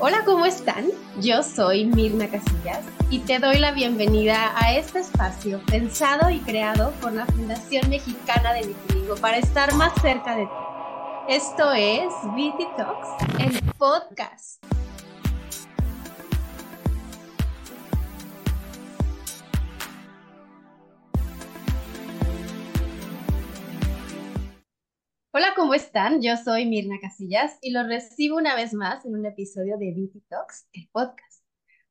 Hola, ¿cómo están? Yo soy Mirna Casillas y te doy la bienvenida a este espacio pensado y creado por la Fundación Mexicana de Vitiligo para estar más cerca de ti. Esto es Viti Talks, el podcast. ¿Cómo están? Yo soy Mirna Casillas y los recibo una vez más en un episodio de Viti Talks, el podcast.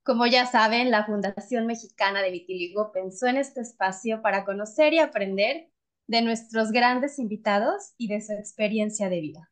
Como ya saben, la Fundación Mexicana de Vitiligo pensó en este espacio para conocer y aprender de nuestros grandes invitados y de su experiencia de vida.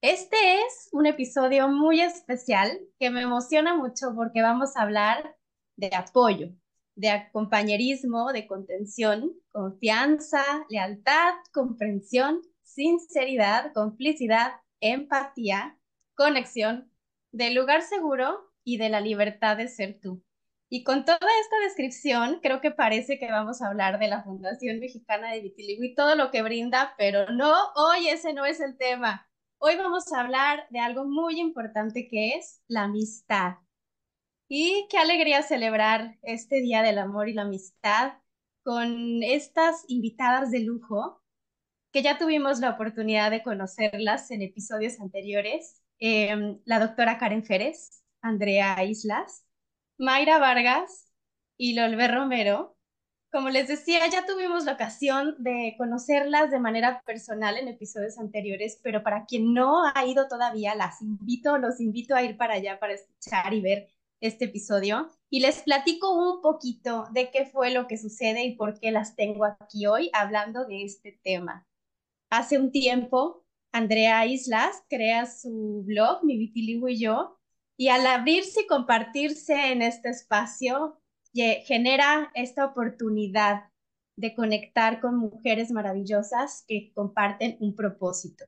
Este es un episodio muy especial que me emociona mucho porque vamos a hablar de apoyo, de compañerismo, de contención, confianza, lealtad, comprensión sinceridad, complicidad, empatía, conexión, del lugar seguro y de la libertad de ser tú. Y con toda esta descripción, creo que parece que vamos a hablar de la Fundación Mexicana de Vitiligo y todo lo que brinda, pero no, hoy ese no es el tema. Hoy vamos a hablar de algo muy importante que es la amistad. Y qué alegría celebrar este Día del Amor y la Amistad con estas invitadas de lujo que ya tuvimos la oportunidad de conocerlas en episodios anteriores, em, la doctora Karen Férez, Andrea Islas, Mayra Vargas y Lolbe Romero. Como les decía, ya tuvimos la ocasión de conocerlas de manera personal en episodios anteriores, pero para quien no ha ido todavía, las invito, los invito a ir para allá para escuchar y ver este episodio. Y les platico un poquito de qué fue lo que sucede y por qué las tengo aquí hoy hablando de este tema. Hace un tiempo, Andrea Islas crea su blog, Mi Vitiligo y yo, y al abrirse y compartirse en este espacio, genera esta oportunidad de conectar con mujeres maravillosas que comparten un propósito.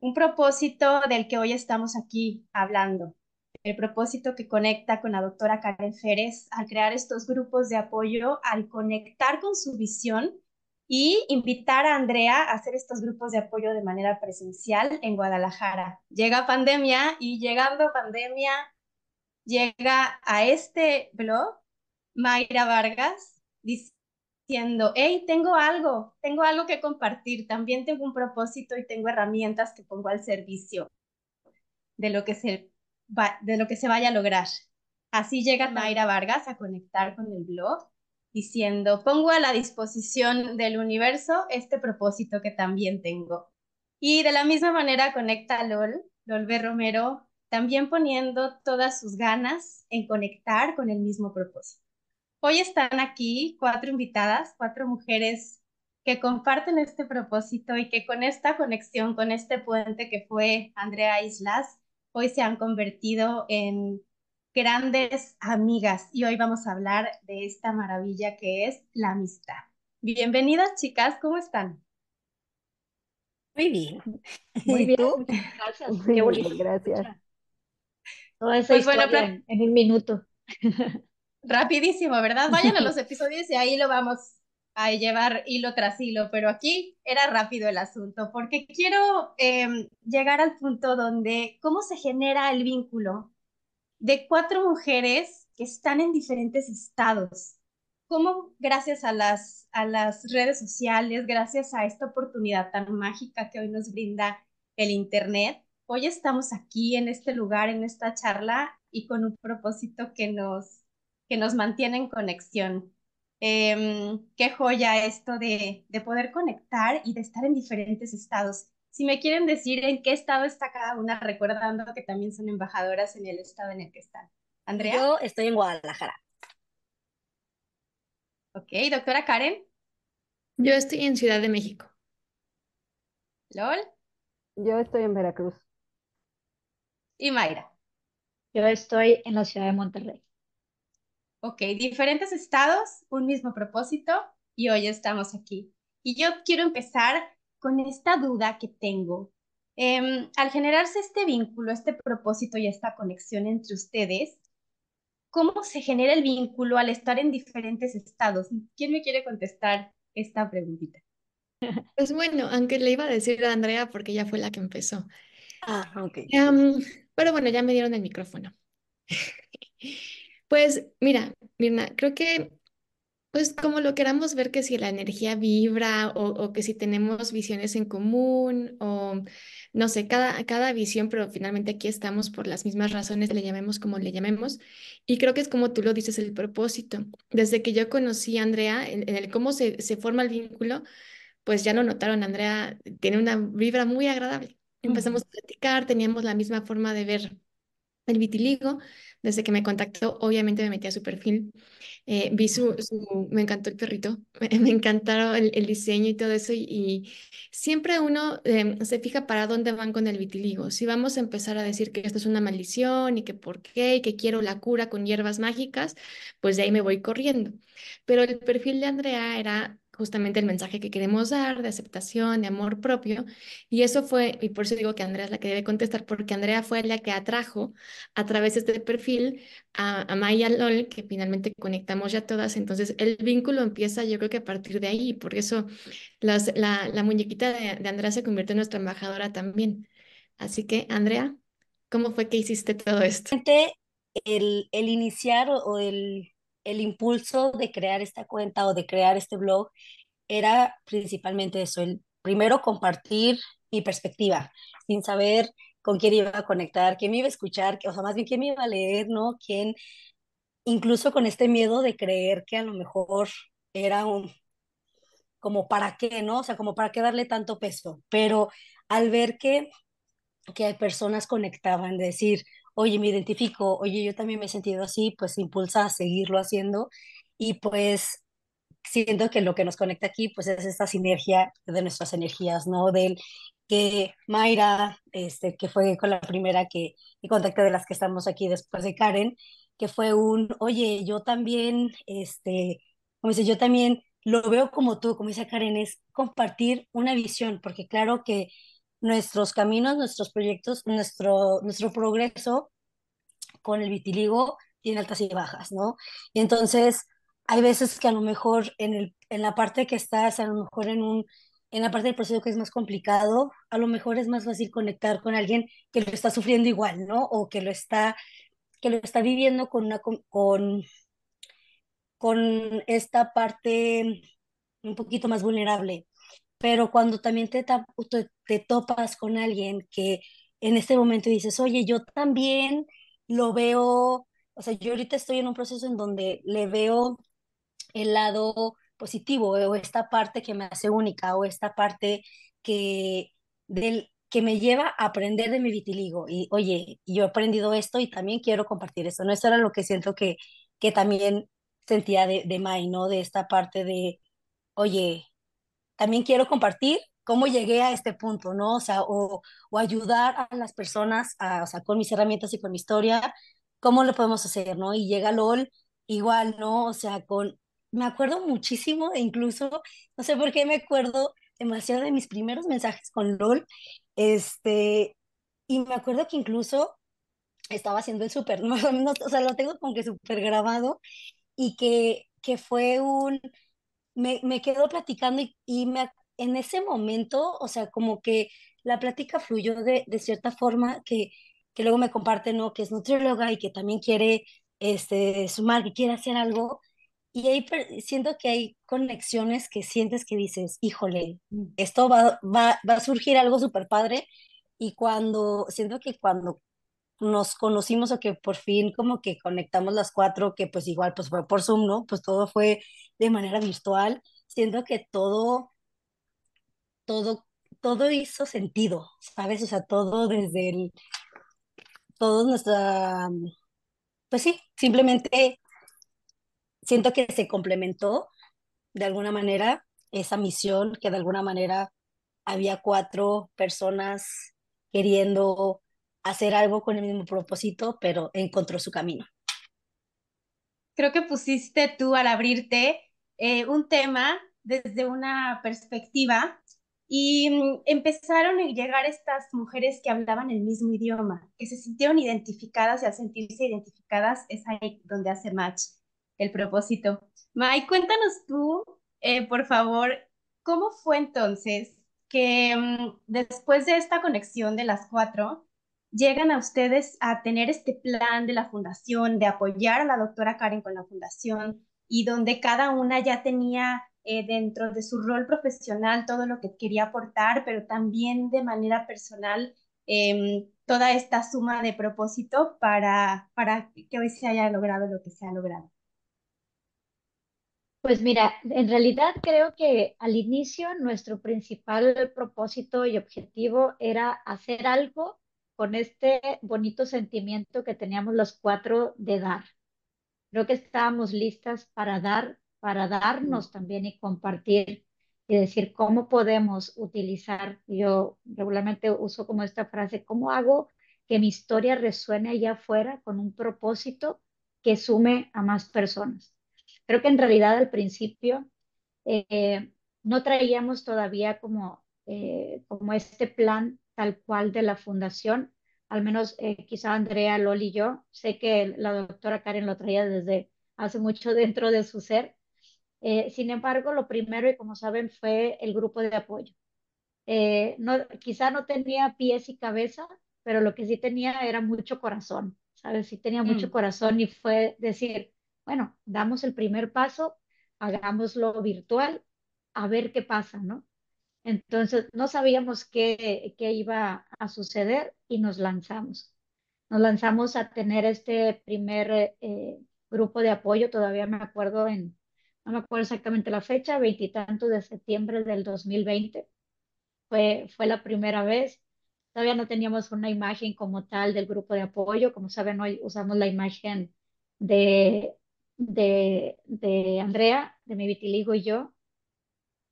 Un propósito del que hoy estamos aquí hablando. El propósito que conecta con la doctora Karen Férez al crear estos grupos de apoyo, al conectar con su visión y invitar a Andrea a hacer estos grupos de apoyo de manera presencial en Guadalajara. Llega pandemia y llegando pandemia, llega a este blog Mayra Vargas diciendo, hey, tengo algo, tengo algo que compartir, también tengo un propósito y tengo herramientas que pongo al servicio de lo que se, de lo que se vaya a lograr. Así llega Mayra Vargas a conectar con el blog diciendo, pongo a la disposición del universo este propósito que también tengo. Y de la misma manera conecta a LOL, B. Romero, también poniendo todas sus ganas en conectar con el mismo propósito. Hoy están aquí cuatro invitadas, cuatro mujeres que comparten este propósito y que con esta conexión, con este puente que fue Andrea Islas, hoy se han convertido en grandes amigas y hoy vamos a hablar de esta maravilla que es la amistad. Bienvenidas chicas, ¿cómo están? Muy bien. Muy bien. Gracias. Qué bonito. Gracias. Toda esa pues historia en un minuto. Rapidísimo, ¿verdad? Vayan a los episodios y ahí lo vamos a llevar hilo tras hilo, pero aquí era rápido el asunto, porque quiero em, llegar al punto donde cómo se genera el vínculo de cuatro mujeres que están en diferentes estados. ¿Cómo gracias a las, a las redes sociales, gracias a esta oportunidad tan mágica que hoy nos brinda el Internet, hoy estamos aquí en este lugar, en esta charla y con un propósito que nos, que nos mantiene en conexión? Em, qué joya esto de, de poder conectar y de estar en diferentes estados. Si me quieren decir en qué estado está cada una, recordando que también son embajadoras en el estado en el que están. Andrea. Yo estoy en Guadalajara. Ok, doctora Karen. Yo estoy en Ciudad de México. LOL. Yo estoy en Veracruz. Y Mayra. Yo estoy en la ciudad de Monterrey. Ok, diferentes estados, un mismo propósito y hoy estamos aquí. Y yo quiero empezar con esta duda que tengo. Em, al generarse este vínculo, este propósito y esta conexión entre ustedes, ¿cómo se genera el vínculo al estar en diferentes estados? ¿Quién me quiere contestar esta preguntita? Pues bueno, aunque le iba a decir a Andrea porque ella fue la que empezó. Ah, ok. Em, pero bueno, ya me dieron el micrófono. Pues mira, Mirna, creo que pues como lo queramos ver que si la energía vibra o, o, que si tenemos visiones en común o no sé, cada, cada visión, pero finalmente aquí estamos por las mismas razones, le llamemos como le llamemos. Y creo que es como tú lo dices, el propósito. Desde que yo conocí a Andrea, en, en el cómo se, se forma el vínculo, pues ya lo notaron, Andrea tiene una vibra muy agradable. Empezamos a platicar, teníamos la misma forma de ver el vitiligo. Desde que me contactó, obviamente me metí a su perfil eh, vi su, me encantó el perrito, me, encantaron el, diseño y todo eso y, siempre uno em, se fija para dónde van con el vitiligo. Si vamos a empezar a decir que esto es una maldición y que por qué y que quiero la cura con hierbas mágicas, pues de ahí me voy corriendo. Pero el perfil de Andrea era justamente el mensaje que queremos dar de aceptación, de amor propio. Y eso fue, y por eso digo que Andrea es la que debe contestar, porque Andrea fue la que atrajo a través de este perfil a, a Maya LOL, que finalmente conectamos ya todas. Entonces el vínculo empieza yo creo que a partir de ahí. Por eso las, la, la, muñequita de, de Andrea se convierte en nuestra embajadora también. Así que, Andrea, ¿cómo fue que hiciste todo esto? El, el iniciar o el el impulso de crear esta cuenta o de crear este blog era principalmente eso, el primero compartir mi perspectiva, sin saber con quién iba a conectar, quién me iba a escuchar, o sea, más bien quién me iba a leer, ¿no? Quién, incluso con este miedo de creer que a lo mejor era un, como para qué, ¿no? O sea, como para qué darle tanto peso, pero al ver que, que hay personas conectaban, de decir, oye, me identifico, oye, yo también me he sentido así, pues impulsa a seguirlo haciendo y pues siento que lo que nos conecta aquí pues es esta sinergia de nuestras energías, ¿no? Del que Mayra, este, que fue con la primera que, y contacté de las que estamos aquí después de Karen, que fue un, oye, yo también, este, como dice, yo también lo veo como tú, como dice Karen, es compartir una visión, porque claro que nuestros caminos, nuestros proyectos, nuestro, nuestro progreso con el vitiligo tiene altas y bajas, ¿no? Y entonces hay veces que a lo mejor en, el, en la parte que estás, a lo mejor en un en la parte del proceso que es más complicado, a lo mejor es más fácil conectar con alguien que lo está sufriendo igual, ¿no? O que lo está, que lo está viviendo con, una, con, con esta parte un poquito más vulnerable pero cuando también te, te, topas con alguien que en este momento dices, oye, yo también lo veo, o sea, yo ahorita estoy en un proceso en donde le veo el lado positivo o esta parte que me hace única o esta parte que, del, que me lleva a aprender de mi vitiligo y oye, yo he aprendido esto y también quiero compartir esto, ¿no? Eso era lo que siento que, que también sentía de, de Mai, ¿no? De esta parte de, oye, también quiero compartir cómo llegué a este punto, ¿no? O sea, o, ayudar a las personas, a, o sea, con mis herramientas y con mi historia, cómo lo podemos hacer, ¿no? Y llega LOL igual, ¿no? O sea, con, me acuerdo muchísimo, incluso, no sé por qué me acuerdo demasiado de mis primeros mensajes con LOL, este, y me acuerdo que incluso estaba haciendo el súper, ¿no? o sea, lo tengo como que súper grabado, y que, que fue un me, me quedo platicando y, me, en ese momento, o sea, como que la plática fluyó de, de cierta forma que, que luego me comparte, ¿no? Que es nutrióloga y que también quiere este, sumar, que quiere hacer algo. Y ahí siento que hay conexiones que sientes que dices, híjole, mm. esto va, va, va a surgir algo súper padre. Y cuando, siento que cuando nos conocimos o que por fin como que conectamos las cuatro, que pues igual pues fue por Zoom, ¿no? Pues todo fue de manera virtual, siento que todo, todo, todo hizo sentido, ¿sabes? O sea, todo desde el, todo nuestra, pues sí, simplemente siento que se complementó de alguna manera esa misión, que de alguna manera había cuatro personas queriendo hacer algo con el mismo propósito, pero encontró su camino. Creo que pusiste tú al abrirte eh, un tema desde una perspectiva y mm, empezaron a llegar estas mujeres que hablaban el mismo idioma, que se sintieron identificadas y al sentirse identificadas es ahí donde hace match el propósito. May, cuéntanos tú, eh, por favor, ¿cómo fue entonces que mm, después de esta conexión de las cuatro, llegan a ustedes a tener este plan de la fundación, de apoyar a la doctora Karen con la fundación y donde cada una ya tenía eh, dentro de su rol profesional todo lo que quería aportar, pero también de manera personal em, toda esta suma de propósito para, para que hoy se haya logrado lo que se ha logrado. Pues mira, en realidad creo que al inicio nuestro principal propósito y objetivo era hacer algo con este bonito sentimiento que teníamos los cuatro de dar. Creo que estábamos listas para dar, para darnos también y compartir y decir cómo podemos utilizar. Yo regularmente uso como esta frase, ¿cómo hago que mi historia resuene allá afuera con un propósito que sume a más personas? Creo que en realidad al principio eh, no traíamos todavía como, eh, como este plan tal cual de la fundación, al menos eh, quizá Andrea, Loli y yo, sé que la doctora Karen lo traía desde hace mucho dentro de su ser. Eh, sin embargo, lo primero, y como saben, fue el grupo de apoyo. Eh, no, quizá no tenía pies y cabeza, pero lo que sí tenía era mucho corazón, ¿sabes? Sí tenía mucho mm. corazón y fue decir, bueno, damos el primer paso, hagámoslo virtual, a ver qué pasa, ¿no? Entonces, no sabíamos qué, qué iba a suceder y nos lanzamos. Nos lanzamos a tener este primer eh, grupo de apoyo, todavía me acuerdo en, no me acuerdo exactamente la fecha, veintitantos de septiembre del 2020. Fue, fue la primera vez. Todavía no teníamos una imagen como tal del grupo de apoyo. Como saben, hoy usamos la imagen de, de, de Andrea, de mi vitiligo y yo.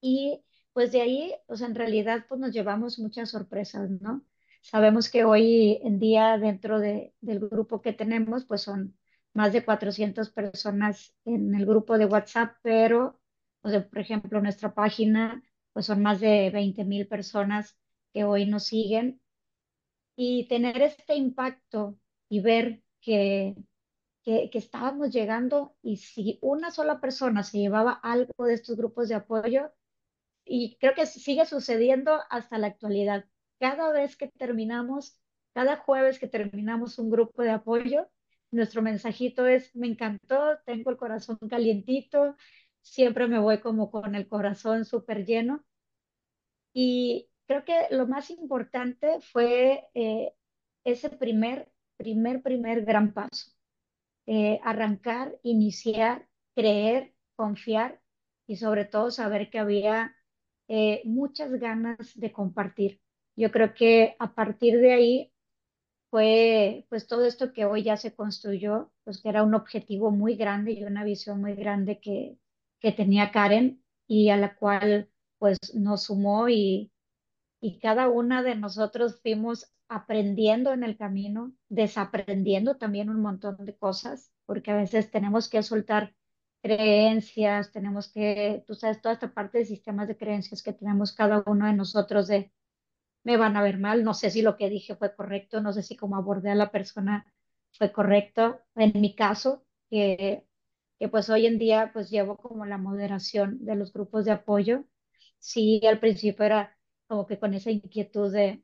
Y pues de ahí, sea, en realidad, pues nos llevamos muchas sorpresas, ¿no? Sabemos que hoy en día dentro de, del grupo que tenemos, pues son más de 400 personas en el grupo de WhatsApp, pero, o sea, por ejemplo, nuestra página, pues son más de 20 mil personas que hoy nos siguen. Y tener este impacto y ver que, que, que estábamos llegando y si una sola persona se llevaba algo de estos grupos de apoyo, y creo que sigue sucediendo hasta la actualidad. Cada vez que terminamos, cada jueves que terminamos un grupo de apoyo, nuestro mensajito es, me encantó, tengo el corazón calientito, siempre me voy como con el corazón súper lleno. Y creo que lo más importante fue eh, ese primer, primer, primer gran paso. Eh, arrancar, iniciar, creer, confiar y sobre todo saber que había eh, muchas ganas de compartir. Yo creo que a partir de ahí fue pues todo esto que hoy ya se construyó, pues que era un objetivo muy grande y una visión muy grande que, que tenía Karen y a la cual pues nos sumó y, y cada una de nosotros fuimos aprendiendo en el camino, desaprendiendo también un montón de cosas, porque a veces tenemos que soltar creencias, tenemos que, tú sabes, toda esta parte de sistemas de creencias que tenemos cada uno de nosotros de me van a ver mal, no sé si lo que dije fue correcto, no sé si como abordé a la persona fue correcto. En mi caso, que, que pues hoy en día pues llevo como la moderación de los grupos de apoyo, sí, al principio era como que con esa inquietud de,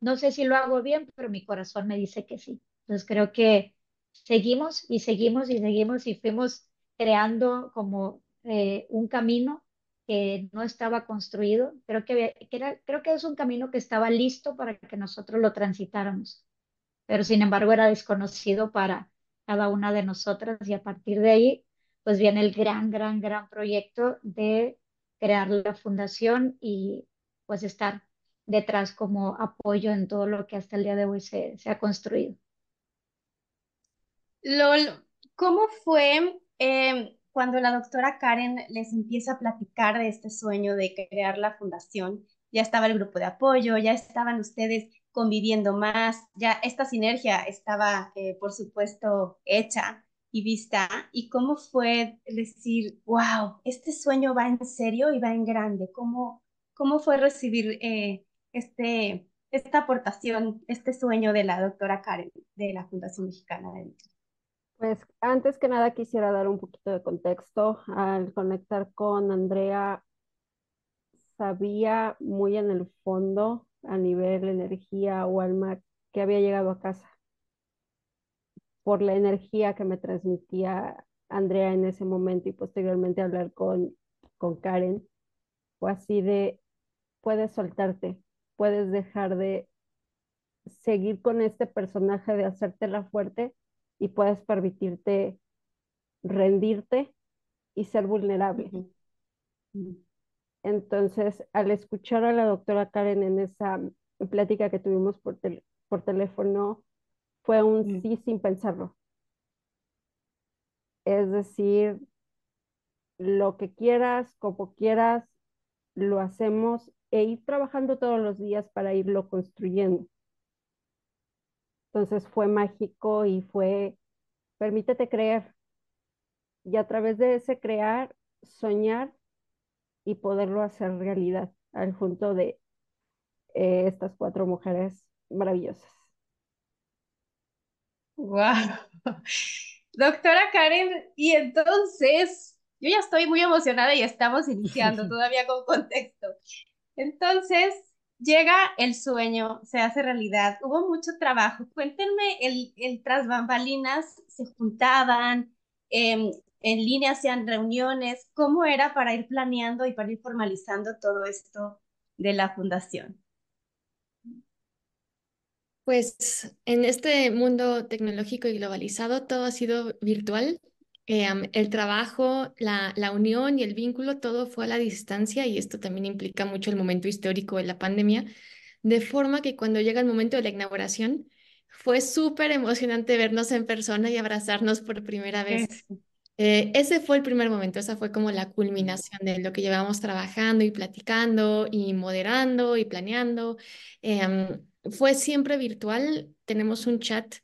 no sé si lo hago bien, pero mi corazón me dice que sí. Entonces creo que seguimos y seguimos y seguimos y fuimos creando como eh, un camino que no estaba construido. Creo que, era, creo que es un camino que estaba listo para que nosotros lo transitáramos, pero sin embargo era desconocido para cada una de nosotras y a partir de ahí pues viene el gran, gran, gran proyecto de crear la fundación y pues estar detrás como apoyo en todo lo que hasta el día de hoy se, se ha construido. Lol, ¿cómo fue Em, cuando la doctora Karen les empieza a platicar de este sueño de crear la fundación, ya estaba el grupo de apoyo, ya estaban ustedes conviviendo más, ya esta sinergia estaba, eh, por supuesto, hecha y vista. ¿Y cómo fue decir, wow, este sueño va en serio y va en grande? ¿Cómo, cómo fue recibir eh, este, esta aportación, este sueño de la doctora Karen de la Fundación Mexicana de pues antes que nada quisiera dar un poquito de contexto. Al conectar con Andrea, sabía muy en el fondo, a nivel energía o alma, que había llegado a casa por la energía que me transmitía Andrea en ese momento y posteriormente hablar con, con Karen, fue así de, puedes soltarte, puedes dejar de seguir con este personaje de hacértela fuerte y puedes permitirte rendirte y ser vulnerable. Entonces, al escuchar a la doctora Karen en esa plática que tuvimos por, por teléfono, fue un sí sin pensarlo. Es decir, lo que quieras, como quieras, lo hacemos e ir trabajando todos los días para irlo construyendo. Entonces fue mágico y fue, permítete creer. Y a través de ese crear, soñar y poderlo hacer realidad al junto de eh, estas cuatro mujeres maravillosas. Wow. Doctora Karen, y entonces, yo ya estoy muy emocionada y estamos iniciando todavía con contexto. Entonces, llega el sueño, se hace realidad, hubo mucho trabajo. Cuéntenme, el, el tras bambalinas se juntaban, em, en línea hacían reuniones, ¿cómo era para ir planeando y para ir formalizando todo esto de la fundación? Pues en este mundo tecnológico y globalizado todo ha sido virtual. Eh, el trabajo, la, la, unión y el vínculo, todo fue a la distancia y esto también implica mucho el momento histórico de la pandemia, de forma que cuando llega el momento de la inauguración, fue súper emocionante vernos en persona y abrazarnos por primera vez. Eh, ese fue el primer momento, esa fue como la culminación de lo que llevamos trabajando y platicando y moderando y planeando. Em, fue siempre virtual. Tenemos un chat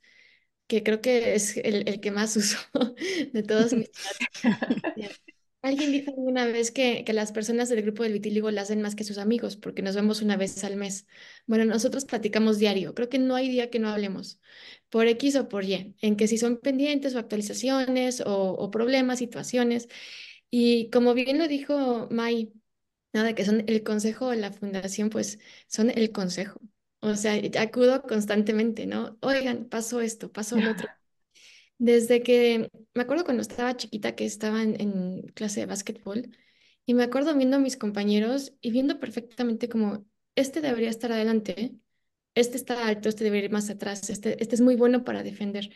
que creo que es el, el que más uso de todos mis chats. Alguien dijo una vez que, que las personas del grupo del vitíligo la hacen más que sus amigos porque nos vemos una vez al mes. Bueno, nosotros platicamos diario. Creo que no hay día que no hablemos por X o por Y, en que si son pendientes o actualizaciones o, o problemas, situaciones. Y como bien lo dijo Mai, nada, que son el consejo de la fundación, pues son el consejo. O sea, acudo constantemente, ¿no? Oigan, pasó esto, pasó lo otro. Desde que, me acuerdo cuando estaba chiquita que estaba en, clase de básquetbol y me acuerdo viendo a mis compañeros y viendo perfectamente como, este debería estar adelante, este está alto, este debería ir más atrás, este, este es muy bueno para defender.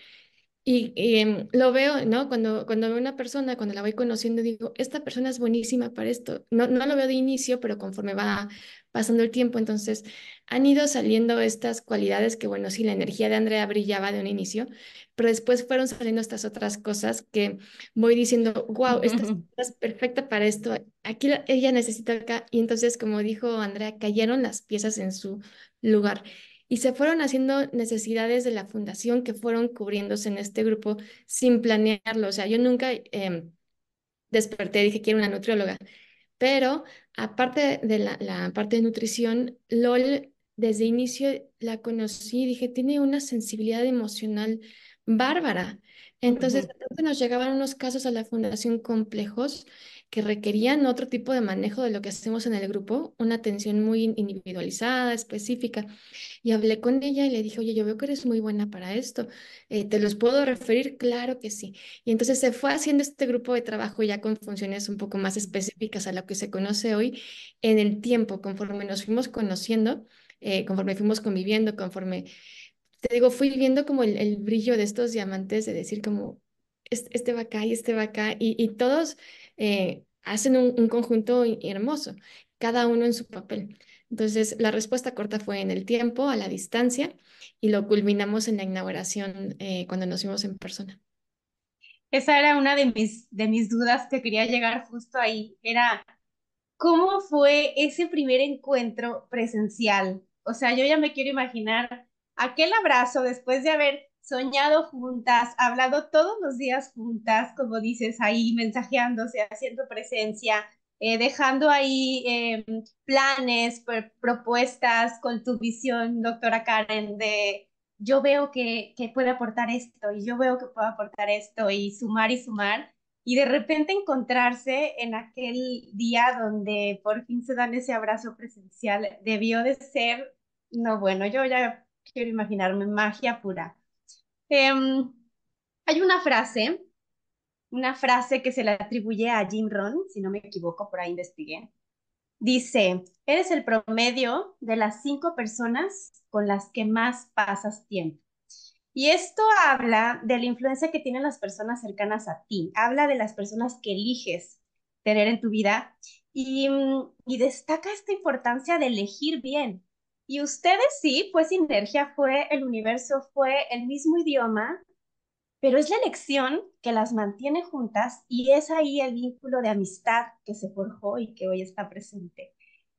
Y, em, lo veo, ¿no? Cuando, cuando veo una persona, cuando la voy conociendo, digo, esta persona es buenísima para esto. No, no lo veo de inicio, pero conforme va pasando el tiempo, entonces han ido saliendo estas cualidades que, bueno, sí, la energía de Andrea brillaba de un inicio, pero después fueron saliendo estas otras cosas que voy diciendo, wow, esta es perfecta para esto, aquí ella necesita acá. Y entonces, como dijo Andrea, cayeron las piezas en su lugar y se fueron haciendo necesidades de la fundación que fueron cubriéndose en este grupo sin planearlo. O sea, yo nunca eh, desperté, dije, quiero una nutrióloga. Pero aparte de la, la, parte de nutrición, LOL desde inicio la conocí, dije, tiene una sensibilidad emocional bárbara. Entonces, nos llegaban unos casos a la fundación complejos que requerían otro tipo de manejo de lo que hacemos en el grupo, una atención muy individualizada, específica. Y hablé con ella y le dije, oye, yo veo que eres muy buena para esto. Eh, ¿Te los puedo referir? Claro que sí. Y entonces se fue haciendo este grupo de trabajo ya con funciones un poco más específicas a lo que se conoce hoy en el tiempo, conforme nos fuimos conociendo, eh, conforme fuimos conviviendo, conforme te digo, fui viendo como el, brillo de estos diamantes, de decir como, este, va acá y este va acá, y todos eh, hacen un, conjunto hermoso, cada uno en su papel. Entonces, la respuesta corta fue en el tiempo, a la distancia, y lo culminamos en la inauguración eh, cuando nos vimos en persona. Esa era una de mis, de mis dudas que quería llegar justo ahí. Era, ¿cómo fue ese primer encuentro presencial? O sea, yo ya me quiero imaginar aquel abrazo después de haber soñado juntas, hablado todos los días juntas, como dices ahí, mensajeándose, haciendo presencia, eh, dejando ahí em, planes, propuestas con tu visión, doctora Karen, de yo veo que, que puede aportar esto y yo veo que puede aportar esto y sumar y sumar. Y de repente encontrarse en aquel día donde por fin se dan ese abrazo presencial, debió de ser, no, bueno, yo ya quiero imaginarme magia pura. Em, hay una frase, una frase que se le atribuye a Jim Rohn, si no me equivoco, por ahí investigué. Dice, eres el promedio de las cinco personas con las que más pasas tiempo. Y esto habla de la influencia que tienen las personas cercanas a ti, habla de las personas que eliges tener en tu vida y, y destaca esta importancia de elegir bien. Y ustedes sí, fue sinergia, fue el universo, fue el mismo idioma, pero es la elección que las mantiene juntas y es ahí el vínculo de amistad que se forjó y que hoy está presente.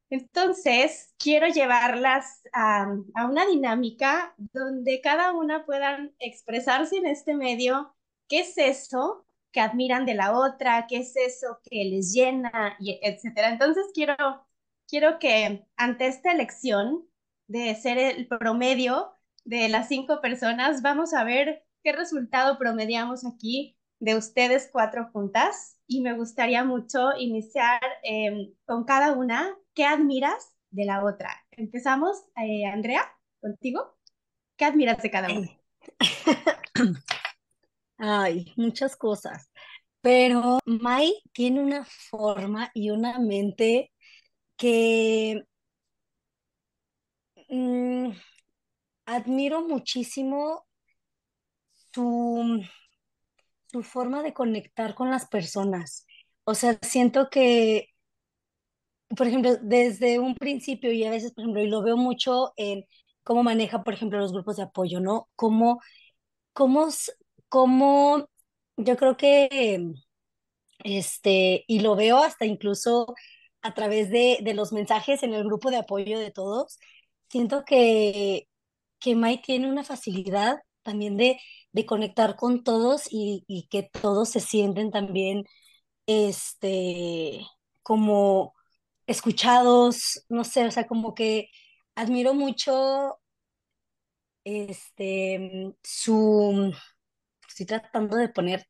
Entonces, quiero llevarlas a, una dinámica donde cada una puedan expresarse en este medio qué es eso que admiran de la otra, qué es eso que les llena, y etcétera. Entonces, quiero, quiero que ante esta elección de ser el promedio de las cinco personas, vamos a ver qué resultado promediamos aquí de ustedes cuatro juntas y me gustaría mucho iniciar em, con cada una. ¿Qué admiras de la otra? Empezamos, eh, Andrea, contigo. ¿Qué admiras de cada una? Ay, muchas cosas. Pero Mai tiene una forma y una mente que mm, admiro muchísimo su, su forma de conectar con las personas. O sea, siento que, por ejemplo, desde un principio y a veces, por ejemplo, y lo veo mucho en cómo maneja, por ejemplo, los grupos de apoyo, ¿no? Cómo, cómo, cómo yo creo que, este, y lo veo hasta incluso a través de, de los mensajes en el grupo de apoyo de todos, siento que, que Mai tiene una facilidad también de, de conectar con todos y, y, que todos se sienten también este, como escuchados, no sé, o sea, como que admiro mucho este, su, estoy tratando de poner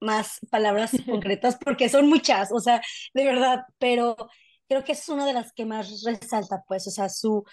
más palabras concretas porque son muchas, o sea, de verdad, pero creo que es una de las que más resalta, pues, o sea, su,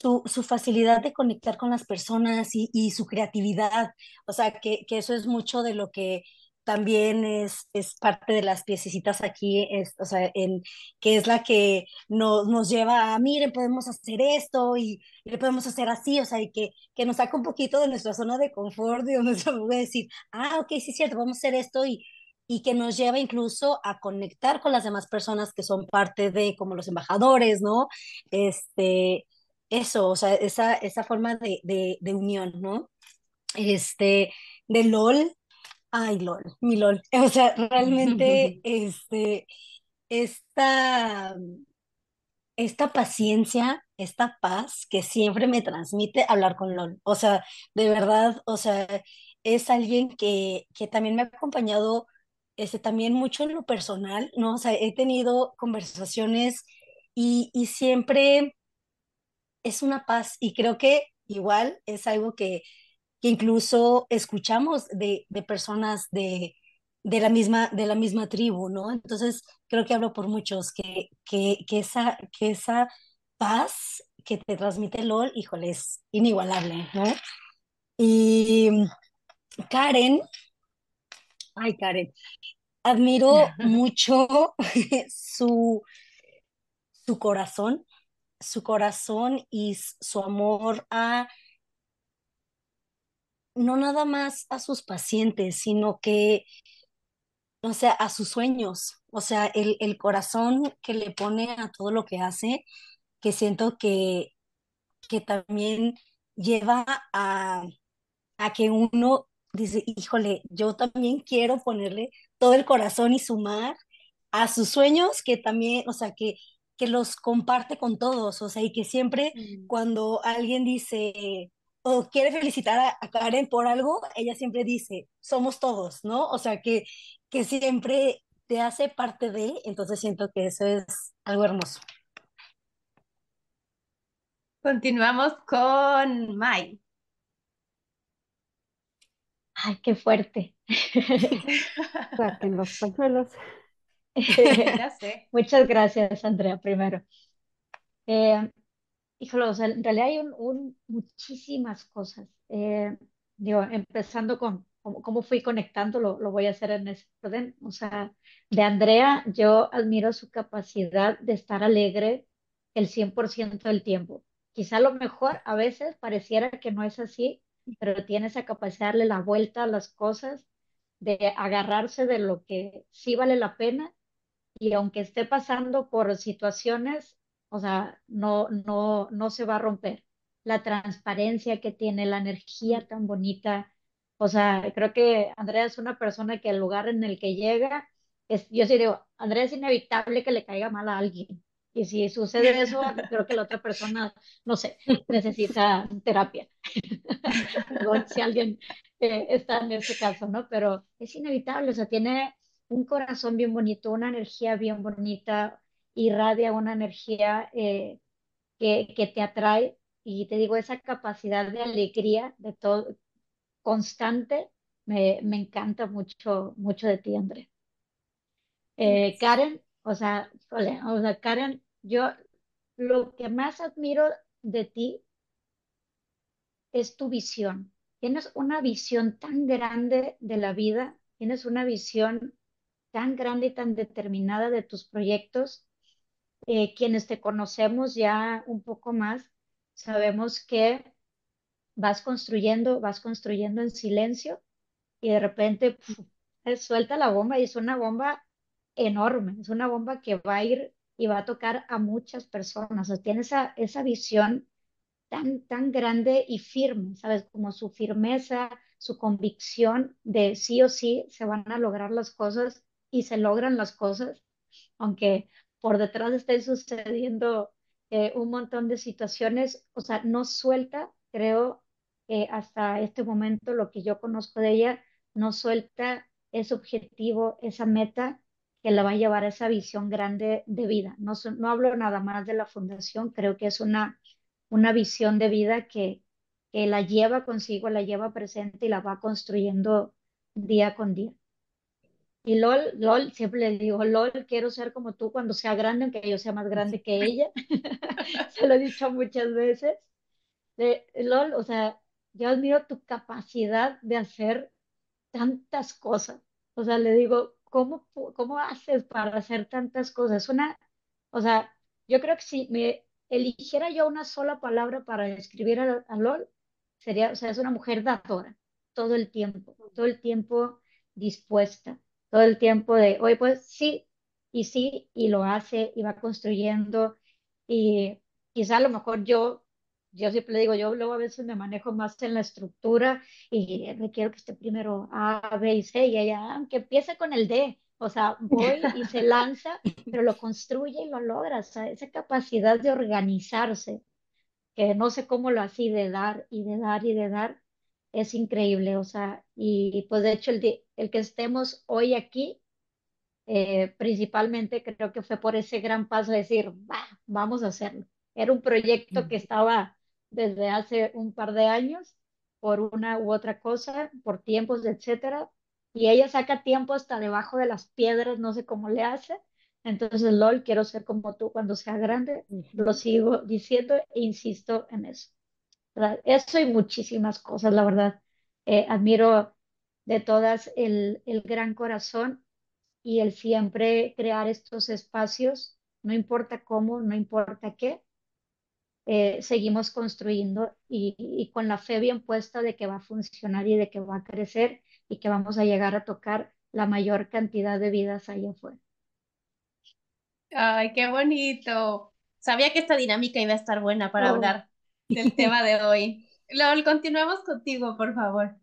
su, su facilidad de conectar con las personas y, y su creatividad, o sea, que, que, eso es mucho de lo que también es, es parte de las piececitas aquí, es, o sea, en, que es la que nos, nos lleva a, miren, podemos hacer esto y, y, le podemos hacer así, o sea, y que, que nos saca un poquito de nuestra zona de confort donde se puede decir, ah, ok, sí es cierto, vamos a hacer esto y, y que nos lleva incluso a conectar con las demás personas que son parte de, como los embajadores, ¿no? Este, eso, o sea, esa, esa forma de, de, de unión, ¿no? Este, de LOL, ay, LOL, mi LOL, o sea, realmente, este, esta, esta paciencia, esta paz que siempre me transmite hablar con LOL, o sea, de verdad, o sea, es alguien que, que también me ha acompañado, este, también mucho en lo personal, ¿no? O sea, he tenido conversaciones y, y siempre es una paz y creo que igual es algo que, que incluso escuchamos de, de personas de, de, la misma, de la misma tribu, ¿no? Entonces creo que hablo por muchos, que, que, que, esa, que esa paz que te transmite LOL, híjole, es inigualable, ¿no? Y Karen, ay Karen, admiro mucho su, su corazón, su corazón y su amor a no nada más a sus pacientes, sino que, o sea, a sus sueños, o sea, el, el corazón que le pone a todo lo que hace, que siento que, que también lleva a, a que uno dice, híjole, yo también quiero ponerle todo el corazón y sumar a sus sueños que también, o sea, que que los comparte con todos, o sea, y que siempre cuando alguien dice o quiere felicitar a, Karen por algo, ella siempre dice, somos todos, ¿no? O sea, que, que siempre te hace parte de, entonces siento que eso es algo hermoso. Continuamos con Mai. Ay, qué fuerte. Saquen los pañuelos. Muchas gracias, Andrea, primero. Eh, híjole, o sea, en realidad hay un, muchísimas cosas. Eh, digo, empezando con cómo, fui conectando, lo, lo, voy a hacer en ese orden. O sea, de Andrea, yo admiro su capacidad de estar alegre el 100% del tiempo. Quizá a lo mejor a veces pareciera que no es así, pero tiene esa capacidad de darle la vuelta a las cosas, de agarrarse de lo que sí vale la pena y aunque esté pasando por situaciones, o sea, no, no, no se va a romper. La transparencia que tiene, la energía tan bonita. O sea, creo que Andrea es una persona que el lugar en el que llega, es, yo sí digo, Andrea es inevitable que le caiga mal a alguien. Y si sucede eso, creo que la otra persona, no sé, necesita terapia. si alguien eh, está en ese caso, ¿no? Pero es inevitable, o sea, tiene un corazón bien bonito, una energía bien bonita, irradia una energía eh, que, que te atrae y te digo, esa capacidad de alegría, de todo, constante, me, me encanta mucho, mucho de ti, André. Eh, Karen, o sea, o sea, Karen, yo lo que más admiro de ti es tu visión. Tienes una visión tan grande de la vida, tienes una visión tan grande y tan determinada de tus proyectos. Eh, quienes te conocemos ya un poco más, sabemos que vas construyendo, vas construyendo en silencio y de repente suelta la bomba y es una bomba enorme, es una bomba que va a ir y va a tocar a muchas personas. O sea, tiene esa, esa visión tan, tan grande y firme, ¿sabes? Como su firmeza, su convicción de sí o sí se van a lograr las cosas y se logran las cosas, aunque por detrás estén sucediendo eh, un montón de situaciones, o sea, no suelta, creo, eh, hasta este momento lo que yo conozco de ella, no suelta ese objetivo, esa meta que la va a llevar a esa visión grande de vida. No, no hablo nada más de la fundación, creo que es una, una visión de vida que, que la lleva consigo, la lleva presente y la va construyendo día con día. Y LOL, LOL, siempre le digo, LOL, quiero ser como tú cuando sea grande, aunque yo sea más grande que ella. Se lo he dicho muchas veces. De, LOL, o sea, yo admiro tu capacidad de hacer tantas cosas. O sea, le digo, ¿cómo, cómo haces para hacer tantas cosas? Una, o sea, yo creo que si me eligiera yo una sola palabra para describir a, a LOL, sería, o sea, es una mujer dadora, todo el tiempo, todo el tiempo dispuesta todo el tiempo de, oye, pues sí, y sí, y lo hace, y va construyendo, y quizá a lo mejor yo, yo siempre digo, yo luego a veces me manejo más en la estructura y requiero que esté primero A, B y C, y ella, aunque empiece con el D, o sea, voy y se lanza, pero lo construye y lo logra, o sea, esa capacidad de organizarse, que no sé cómo lo hace, de dar y de dar y de dar, es increíble, o sea, y pues de hecho el, el que estemos hoy aquí, eh, principalmente creo que fue por ese gran paso de decir, va, vamos a hacerlo. Era un proyecto que estaba desde hace un par de años, por una u otra cosa, por tiempos, etcétera, y ella saca tiempo hasta debajo de las piedras, no sé cómo le hace. Entonces, LOL, quiero ser como tú cuando sea grande, lo sigo diciendo e insisto en eso. Eso y muchísimas cosas, la verdad. Eh, admiro de todas el, el gran corazón y el siempre crear estos espacios, no importa cómo, no importa qué, eh, seguimos construyendo y, y, con la fe bien puesta de que va a funcionar y de que va a crecer y que vamos a llegar a tocar la mayor cantidad de vidas allá afuera. Ay, qué bonito. Sabía que esta dinámica iba a estar buena para oh. hablar del tema de hoy. LOL, continuemos contigo, por favor.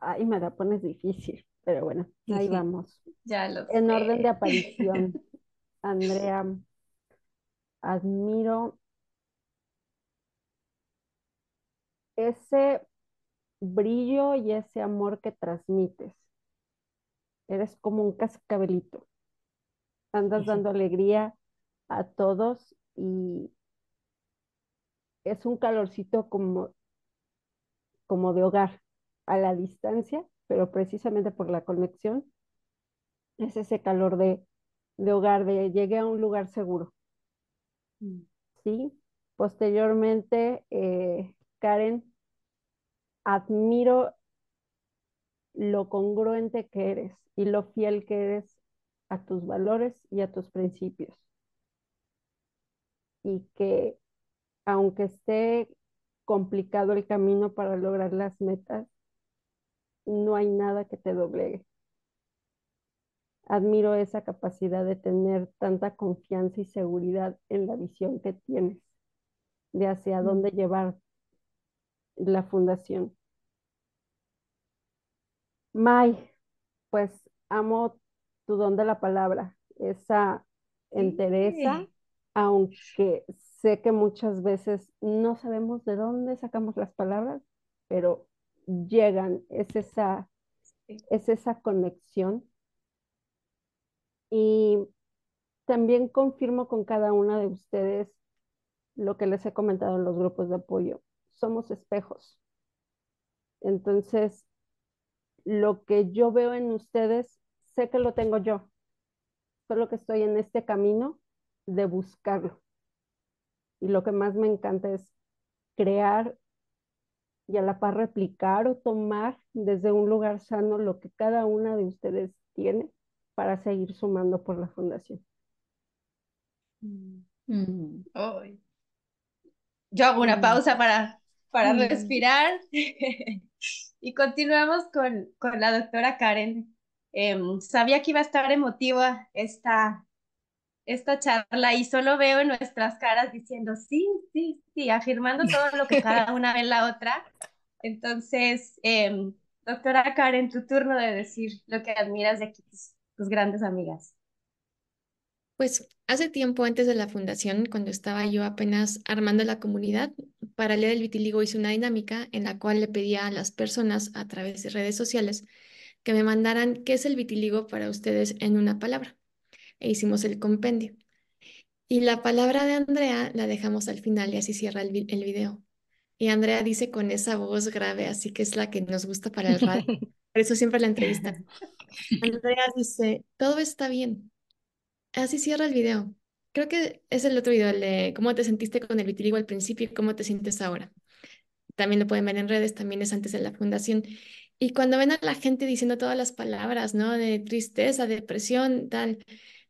Ay, me la pones difícil, pero bueno, ahí vamos. Ya lo En orden de aparición, Andrea, admiro ese brillo y ese amor que transmites. Eres como un cascabelito. Andas dando alegría a todos y es un calorcito como, como de hogar, a la distancia, pero precisamente por la conexión, es ese calor de, de hogar, de llegué a un lugar seguro. Mm. ¿Sí? Posteriormente, eh, Karen, admiro lo congruente que eres y lo fiel que eres a tus valores y a tus principios. Y que aunque esté complicado el camino para lograr las metas, no hay nada que te doblegue. Admiro esa capacidad de tener tanta confianza y seguridad en la visión que tienes de hacia dónde llevar la fundación. May, pues amo tu don de la palabra, esa entereza, aunque sé que muchas veces no sabemos de dónde sacamos las palabras, pero llegan, es esa, es esa conexión. Y también confirmo con cada una de ustedes lo que les he comentado en los grupos de apoyo. Somos espejos. Entonces, lo que yo veo en ustedes, sé que lo tengo yo, solo que estoy en este camino de buscarlo. Y lo que más me encanta es crear y a la par replicar o tomar desde un lugar sano lo que cada una de ustedes tiene para seguir sumando por la fundación. Mm. Yo hago una mm. pausa para, para mm. respirar y continuamos con, con la doctora Karen. Em, sabía que iba a estar emotiva esta, esta charla y solo veo en nuestras caras diciendo sí, sí, sí, afirmando todo lo que cada una ve en la otra. Entonces, em, doctora Karen, tu turno de decir lo que admiras de aquí, tus grandes amigas. Pues hace tiempo antes de la fundación, cuando estaba yo apenas armando la comunidad, para leer el vitiligo hice una dinámica en la cual le pedía a las personas a través de redes sociales que me mandaran qué es el vitiligo para ustedes en una palabra. E hicimos el compendio. Y la palabra de Andrea la dejamos al final y así cierra el, el video. Y Andrea dice con esa voz grave, así que es la que nos gusta para el radio. Por eso siempre la entrevista. Andrea dice, todo está bien, Así cierra el video. Creo que es el otro video, el de cómo te sentiste con el vitiligo al principio y cómo te sientes ahora. También lo pueden ver en redes, también es antes de la fundación. Y cuando ven a la gente diciendo todas las palabras, ¿no? De tristeza, depresión, tal,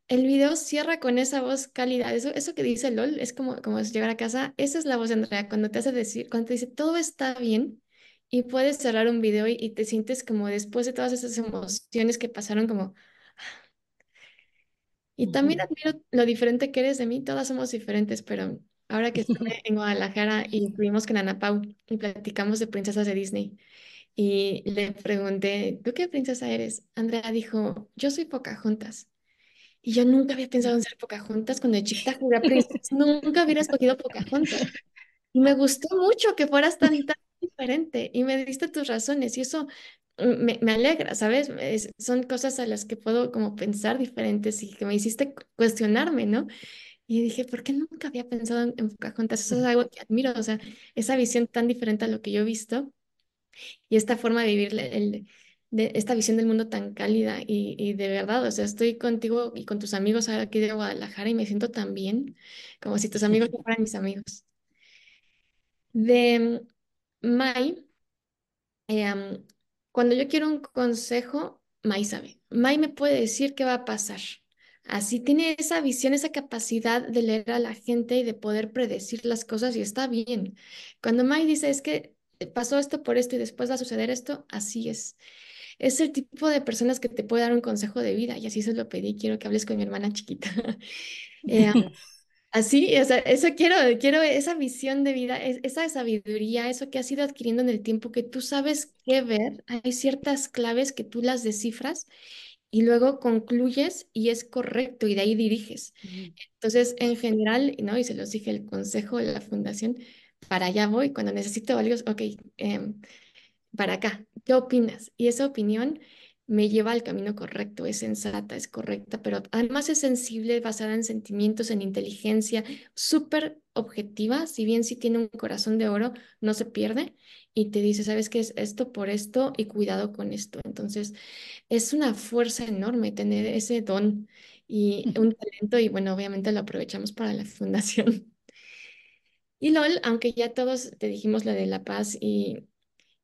el video cierra con esa voz cálida. Eso, eso que dice LOL es como, como llegar a casa. Esa es la voz de Andrea, cuando te hace decir, cuando te dice todo está bien y puedes cerrar un video y, y te sientes como después de todas esas emociones que pasaron, como y también admiro lo diferente que eres de mí, todas somos diferentes, pero ahora que estuve en Guadalajara y estuvimos con Ana Pau y platicamos de princesas de Disney, y le pregunté, ¿tú qué princesa eres? Andrea dijo, yo soy Pocahontas. Y yo nunca había pensado en ser Pocahontas cuando de chiquita princesa, nunca hubiera escogido Pocahontas. Y me gustó mucho que fueras tan, tan diferente y me diste tus razones y eso me, me alegra, ¿sabes? son cosas a las que puedo como pensar diferentes y que me hiciste cuestionarme, ¿no? Y dije, ¿por qué nunca había pensado en, en Pocahontas? Eso es algo que admiro, o sea, esa visión tan diferente a lo que yo he visto y esta forma de vivir el, de esta visión del mundo tan cálida y, y, de verdad, o sea, estoy contigo y con tus amigos aquí de Guadalajara y me siento tan bien, como si tus amigos fueran mis amigos. De Mai, eh, cuando yo quiero un consejo, Mai sabe. Mai me puede decir qué va a pasar. Así tiene esa visión, esa capacidad de leer a la gente y de poder predecir las cosas y está bien. Cuando Mai dice es que pasó esto por esto y después va a suceder esto, así es. Es el tipo de personas que te puede dar un consejo de vida y así se lo pedí. Quiero que hables con mi hermana chiquita. eh, Así, o sea, eso quiero, quiero esa visión de vida, esa sabiduría, eso que has ido adquiriendo en el tiempo, que tú sabes qué ver, hay ciertas claves que tú las descifras y luego concluyes y es correcto y de ahí diriges. Entonces, en general, ¿no? Y se los dije el consejo de la fundación, para allá voy, cuando necesito algo, ok, em, para acá, ¿qué opinas? Y esa opinión me lleva al camino correcto, es sensata, es correcta, pero además es sensible, basada en sentimientos, en inteligencia, súper objetiva, si bien sí tiene un corazón de oro, no se pierde y te dice, ¿sabes qué es esto por esto y cuidado con esto? Entonces, es una fuerza enorme tener ese don y un talento y bueno, obviamente lo aprovechamos para la fundación. Y LOL, aunque ya todos te dijimos lo de la paz y,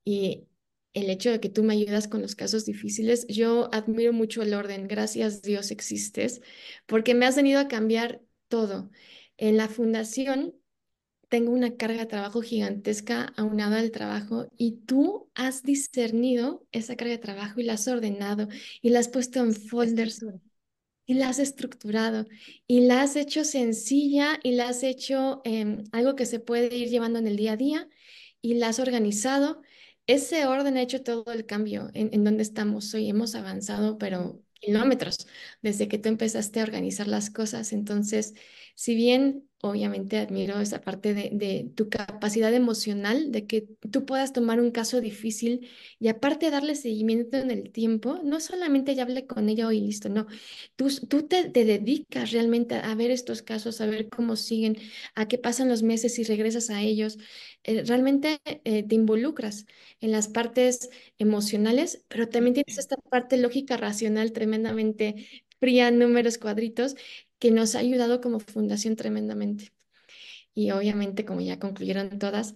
y el hecho de que tú me ayudas con los casos difíciles, yo admiro mucho el orden. Gracias Dios existes, porque me has venido a cambiar todo. En la fundación tengo una carga de trabajo gigantesca aunada al trabajo y tú has discernido esa carga de trabajo y la has ordenado y la has puesto en folders y la has estructurado y la has hecho sencilla y la has hecho em, algo que se puede ir llevando en el día a día y la has organizado. Ese orden ha hecho todo el cambio en, en donde estamos hoy. Hemos avanzado, pero kilómetros desde que tú empezaste a organizar las cosas. Entonces, si bien obviamente admiro esa parte de, tu capacidad emocional, de que tú puedas tomar un caso difícil y aparte darle seguimiento en el tiempo, no solamente ya hablé con ella hoy listo, no, tú, tú te, dedicas realmente a ver estos casos, a ver cómo siguen, a qué pasan los meses y regresas a ellos, eh, realmente eh, te involucras en las partes emocionales, pero también tienes esta parte lógica racional tremendamente fría, números, cuadritos, que nos ha ayudado como fundación tremendamente. Y obviamente, como ya concluyeron todas,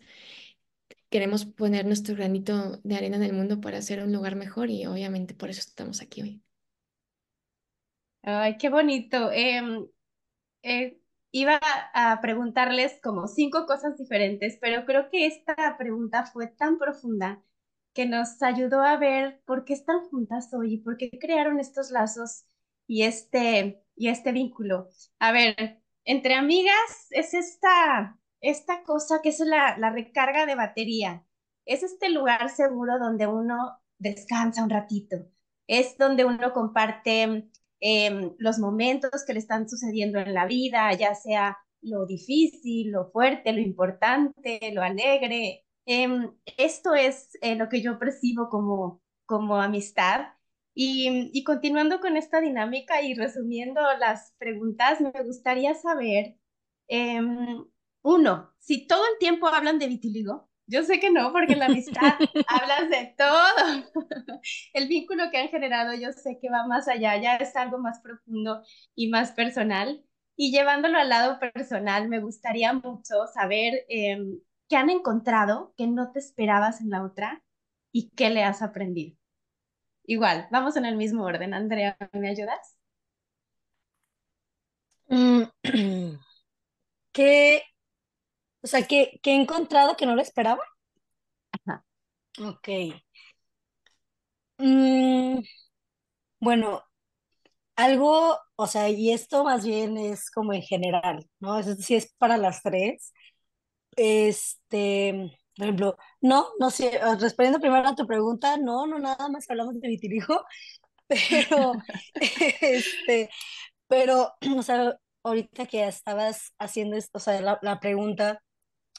queremos poner nuestro granito de arena en el mundo para hacer un lugar mejor y obviamente por eso estamos aquí hoy. Ay, qué bonito. Em, eh, iba a preguntarles como cinco cosas diferentes, pero creo que esta pregunta fue tan profunda que nos ayudó a ver por qué están juntas hoy y por qué crearon estos lazos y este, y este vínculo. A ver, entre amigas es esta, esta cosa que es la, la recarga de batería. Es este lugar seguro donde uno descansa un ratito. Es donde uno comparte em, los momentos que le están sucediendo en la vida, ya sea lo difícil, lo fuerte, lo importante, lo alegre. Em, esto es eh, lo que yo percibo como, como amistad y, continuando con esta dinámica y resumiendo las preguntas, me gustaría saber, em, uno, si todo el tiempo hablan de vitiligo, yo sé que no, porque en la amistad hablas de todo. el vínculo que han generado yo sé que va más allá, ya es algo más profundo y más personal. Y llevándolo al lado personal, me gustaría mucho saber em, qué han encontrado que no te esperabas en la otra y qué le has aprendido. Igual, vamos en el mismo orden. Andrea, ¿me ayudas? Mm, ¿Qué, o sea, ¿qué, he encontrado que no lo esperaba? Ajá. Ok. Mm, bueno, algo, o sea, y esto más bien es como en general, ¿no? Es si es para las tres. Este, por ejemplo, no, no sé, respondiendo primero a tu pregunta, no, no nada más hablamos de vitiligo, pero, este, pero, o sea, ahorita que estabas haciendo esto, o sea, la, la pregunta,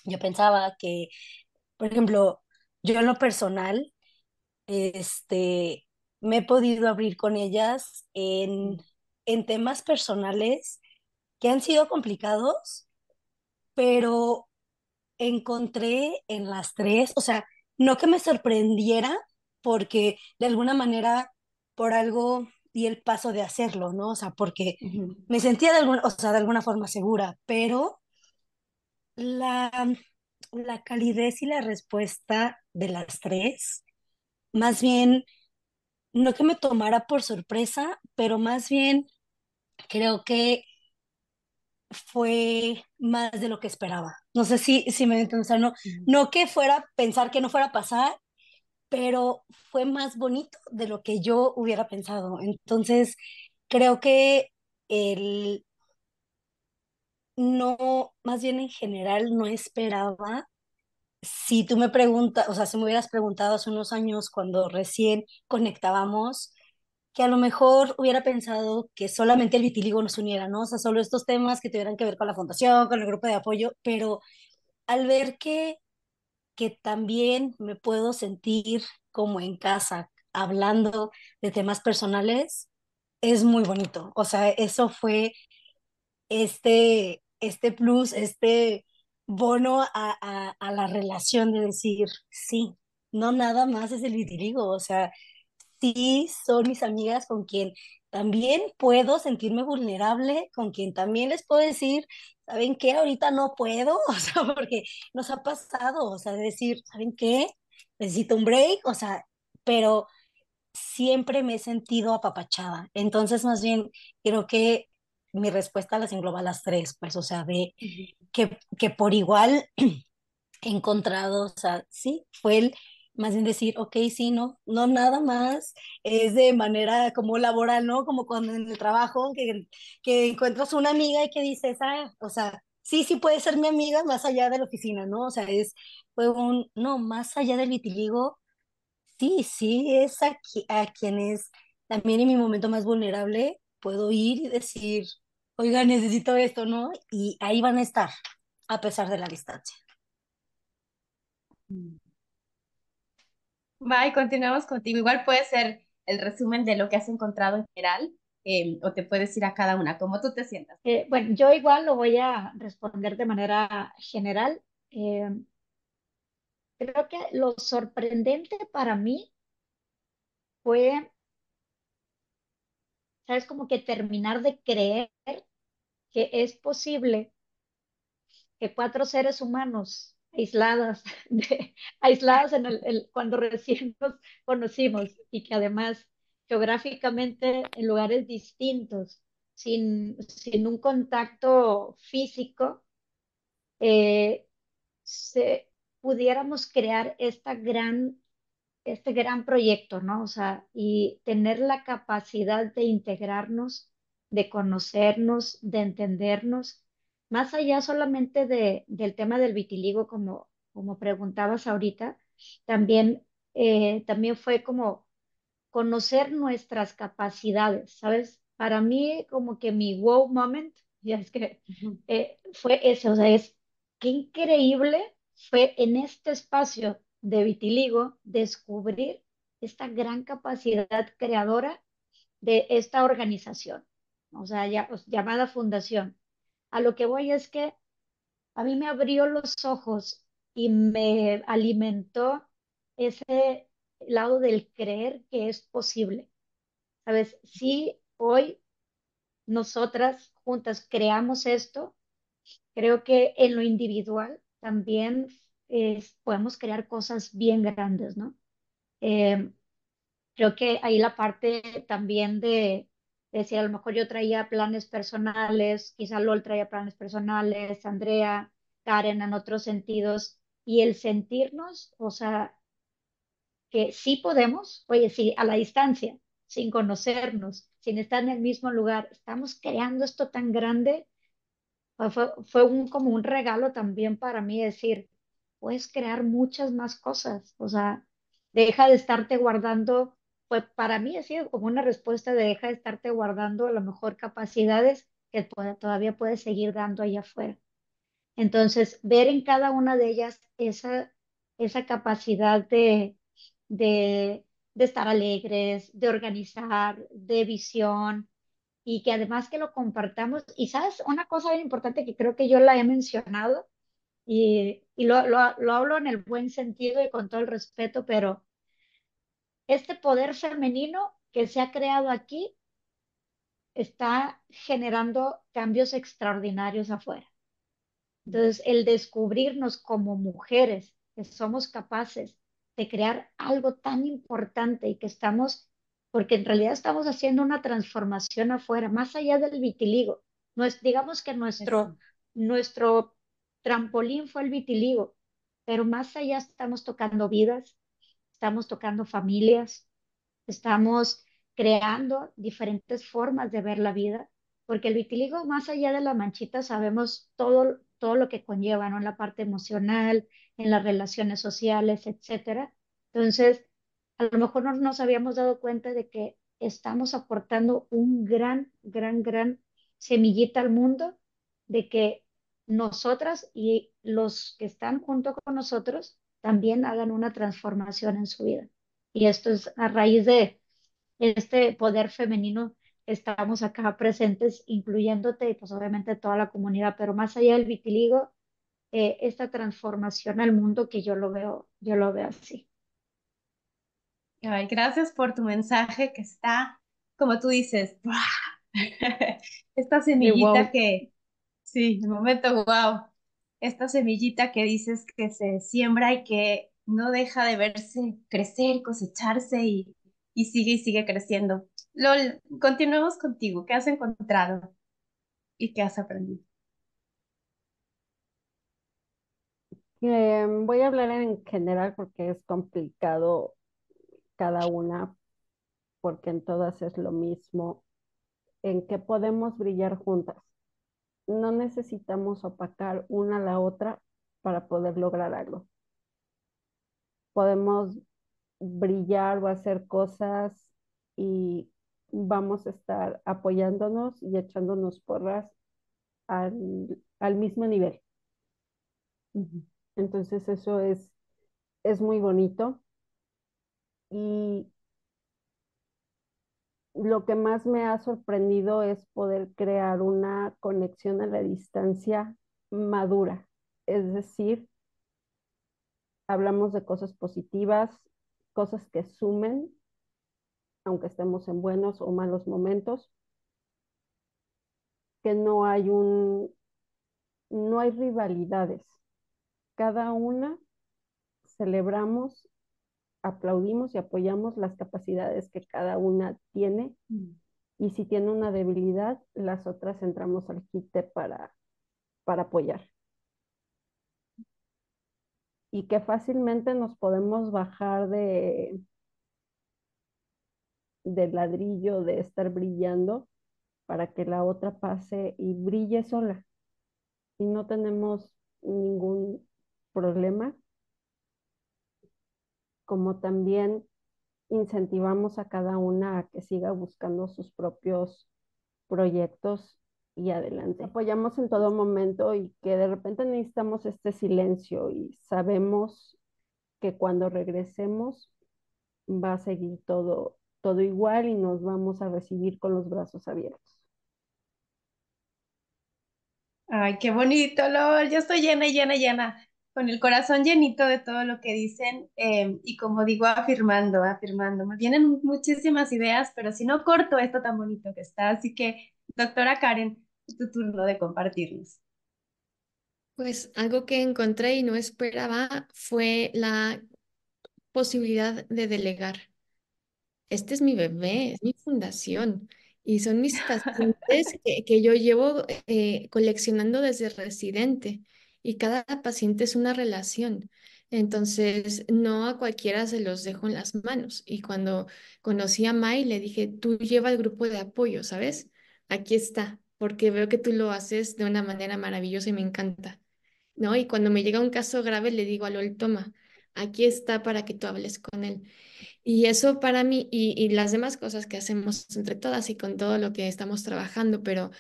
yo pensaba que, por ejemplo, yo en lo personal, este, me he podido abrir con ellas en, en temas personales que han sido complicados, pero encontré en las tres, o sea, no que me sorprendiera, porque de alguna manera por algo di el paso de hacerlo, ¿no? O sea, porque me sentía de alguna, o sea, de alguna forma segura, pero la, la calidez y la respuesta de las tres, más bien, no que me tomara por sorpresa, pero más bien creo que fue más de lo que esperaba. No sé si, si me entiendes, o sea, no, no que fuera pensar que no fuera a pasar, pero fue más bonito de lo que yo hubiera pensado. Entonces, creo que el no, más bien en general, no esperaba. Si tú me preguntas, o sea, si me hubieras preguntado hace unos años cuando recién conectábamos, que a lo mejor hubiera pensado que solamente el vitiligo nos uniera, ¿no? O sea, solo estos temas que tuvieran que ver con la fundación, con el grupo de apoyo, pero al ver que, que también me puedo sentir como en casa hablando de temas personales, es muy bonito. O sea, eso fue este, este plus, este bono a, a, a la relación de decir, sí, no nada más es el vitiligo, o sea, sí son mis amigas con quien también puedo sentirme vulnerable, con quien también les puedo decir, ¿saben qué? Ahorita no puedo, o sea, porque nos ha pasado, o sea, decir, ¿saben qué? Necesito un break, o sea, pero siempre me he sentido apapachada. Entonces, más bien, creo que mi respuesta las engloba a las tres, pues, o sea, de que, que por igual he encontrado, o sea, sí, fue el más bien decir, ok, sí, no, no nada más, es de manera como laboral, ¿no? Como cuando en el trabajo, que, que encuentras una amiga y que dices, ah, o sea, sí, sí puede ser mi amiga más allá de la oficina, ¿no? O sea, es, fue un, no, más allá del vitiligo, sí, sí, es a, quienes también en mi momento más vulnerable puedo ir y decir, oiga, necesito esto, ¿no? Y ahí van a estar, a pesar de la distancia. Va, y continuamos contigo. Igual puede ser el resumen de lo que has encontrado en general, em, o te puedes ir a cada una, como tú te sientas. Eh, bueno, yo igual lo voy a responder de manera general. Em, creo que lo sorprendente para mí fue, ¿sabes? Como que terminar de creer que es posible que cuatro seres humanos aisladas, aisladas en el, cuando recién nos conocimos y que además geográficamente en lugares distintos, sin, sin un contacto físico, eh, se, pudiéramos crear esta gran, este gran proyecto, ¿no? O sea, y tener la capacidad de integrarnos, de conocernos, de entendernos más allá solamente de, del tema del vitiligo, como, como preguntabas ahorita, también, eh, también fue como conocer nuestras capacidades, ¿sabes? Para mí, como que mi wow moment, ya es que eh, fue eso, o sea, es qué increíble fue en este espacio de vitiligo descubrir esta gran capacidad creadora de esta organización, o sea, ya, llamada fundación a lo que voy es que a mí me abrió los ojos y me alimentó ese lado del creer que es posible. ¿Sabes? Si hoy nosotras juntas creamos esto, creo que en lo individual también podemos crear cosas bien grandes, ¿no? Eh, creo que ahí la parte también de, decir, a lo mejor yo traía planes personales, quizá LOL traía planes personales, Andrea, Karen en otros sentidos, y el sentirnos, o sea, que sí podemos, oye, sí, a la distancia, sin conocernos, sin estar en el mismo lugar, estamos creando esto tan grande, fue, fue un, como un regalo también para mí decir, puedes crear muchas más cosas, o sea, deja de estarte guardando pues para mí ha sido como una respuesta de deja de estarte guardando a lo mejor capacidades que todavía puedes seguir dando allá afuera. Entonces, ver en cada una de ellas esa, esa capacidad de, de, de estar alegres, de organizar, de visión, y que además que lo compartamos. Y sabes, una cosa bien importante que creo que yo la he mencionado, y, y lo, lo, lo hablo en el buen sentido y con todo el respeto, pero este poder femenino que se ha creado aquí está generando cambios extraordinarios afuera. Entonces, el descubrirnos como mujeres que somos capaces de crear algo tan importante y que estamos, porque en realidad estamos haciendo una transformación afuera, más allá del vitiligo. No es, digamos que nuestro, nuestro trampolín fue el vitiligo, pero más allá estamos tocando vidas, estamos tocando familias, estamos creando diferentes formas de ver la vida, porque el vitiligo, más allá de la manchita, sabemos todo, todo lo que conlleva, ¿no? En la parte emocional, en las relaciones sociales, etcétera. Entonces, a lo mejor no nos habíamos dado cuenta de que estamos aportando un gran, gran, gran semillita al mundo de que nosotras y los que están junto con nosotros también hagan una transformación en su vida. Y esto es a raíz de este poder femenino estamos acá presentes, incluyéndote y pues obviamente toda la comunidad, pero más allá del vitiligo, eh, esta transformación al mundo que yo lo veo, yo lo veo así. Ay, gracias por tu mensaje que está, como tú dices, esta semillita que, sí, el momento wow, esta semillita que dices que se siembra y que no deja de verse crecer, cosecharse y, y sigue y sigue creciendo. Lol, continuemos contigo. ¿Qué has encontrado y qué has aprendido? Em, voy a hablar en general porque es complicado cada una, porque en todas es lo mismo, en que podemos brillar juntas. No necesitamos opacar una a la otra para poder lograr algo. Podemos brillar o hacer cosas y vamos a estar apoyándonos y echándonos porras al, al mismo nivel. Entonces eso es, es muy bonito. Y lo que más me ha sorprendido es poder crear una conexión a la distancia madura. Es decir, hablamos de cosas positivas, cosas que sumen, aunque estemos en buenos o malos momentos, que no hay un, no hay rivalidades. Cada una celebramos aplaudimos y apoyamos las capacidades que cada una tiene mm. y si tiene una debilidad, las otras entramos al quite para, para apoyar. Y que fácilmente nos podemos bajar de del ladrillo de estar brillando para que la otra pase y brille sola. Y no tenemos ningún problema como también incentivamos a cada una a que siga buscando sus propios proyectos y adelante. Apoyamos en todo momento y que de repente necesitamos este silencio y sabemos que cuando regresemos va a seguir todo, todo igual y nos vamos a recibir con los brazos abiertos. Ay, qué bonito, LOL. Yo estoy llena, llena, llena con el corazón llenito de todo lo que dicen em, y como digo, afirmando, afirmando. Me vienen muchísimas ideas, pero si no corto esto tan bonito que está. Así que, doctora Karen, tu turno de compartirnos. Pues algo que encontré y no esperaba fue la posibilidad de delegar. Este es mi bebé, es mi fundación y son mis pacientes que, yo llevo eh, coleccionando desde residente y cada paciente es una relación. Entonces, no a cualquiera se los dejo en las manos. Y cuando conocí a Mai, le dije, tú lleva el grupo de apoyo, ¿sabes? Aquí está, porque veo que tú lo haces de una manera maravillosa y me encanta. ¿No? Y cuando me llega un caso grave, le digo a Lol, toma, aquí está para que tú hables con él. Y eso para mí, y, y las demás cosas que hacemos entre todas y con todo lo que estamos trabajando, pero